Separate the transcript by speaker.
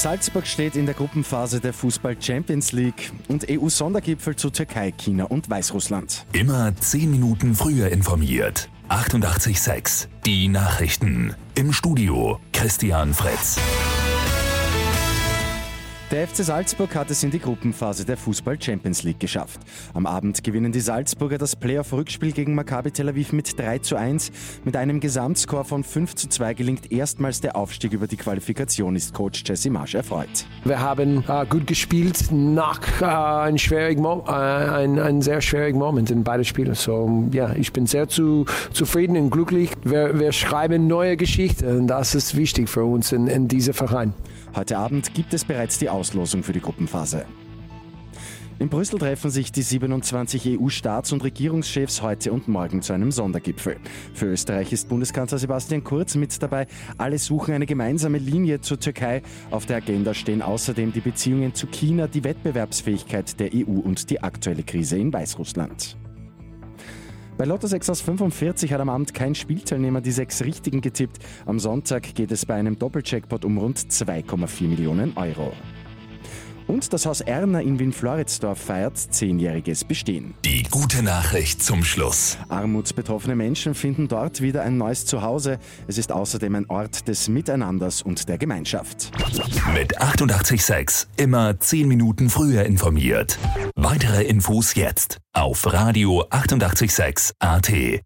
Speaker 1: Salzburg steht in der Gruppenphase der Fußball Champions League und EU-Sondergipfel zu Türkei, China und Weißrussland.
Speaker 2: Immer 10 Minuten früher informiert. 88.6 Die Nachrichten. Im Studio Christian Fritz.
Speaker 1: Der FC Salzburg hat es in die Gruppenphase der Fußball Champions League geschafft. Am Abend gewinnen die Salzburger das Playoff-Rückspiel gegen Maccabi Tel Aviv mit 3 zu 1. Mit einem Gesamtscore von 5 zu 2 gelingt erstmals der Aufstieg über die Qualifikation, ist Coach Jesse Marsch erfreut.
Speaker 3: Wir haben äh, gut gespielt nach äh, einem, schwierigen Mo äh, ein, ein sehr schwierigen Moment in beiden Spielen. So, ja, ich bin sehr zu, zufrieden und glücklich. Wir, wir schreiben neue Geschichten und das ist wichtig für uns in, in diesem Verein.
Speaker 1: Heute Abend gibt es bereits die Auslosung für die Gruppenphase. In Brüssel treffen sich die 27 EU-Staats- und Regierungschefs heute und morgen zu einem Sondergipfel. Für Österreich ist Bundeskanzler Sebastian Kurz mit dabei. Alle suchen eine gemeinsame Linie zur Türkei. Auf der Agenda stehen außerdem die Beziehungen zu China, die Wettbewerbsfähigkeit der EU und die aktuelle Krise in Weißrussland. Bei Lotto 6 aus 45 hat am Abend kein Spielteilnehmer die sechs Richtigen getippt. Am Sonntag geht es bei einem Doppelcheckpot um rund 2,4 Millionen Euro. Und das Haus Erna in Wien-Floridsdorf feiert zehnjähriges Bestehen.
Speaker 2: Die gute Nachricht zum Schluss.
Speaker 1: Armutsbetroffene Menschen finden dort wieder ein neues Zuhause. Es ist außerdem ein Ort des Miteinanders und der Gemeinschaft.
Speaker 2: Mit 88.6 immer 10 Minuten früher informiert. Weitere Infos jetzt auf Radio 88.6 AT.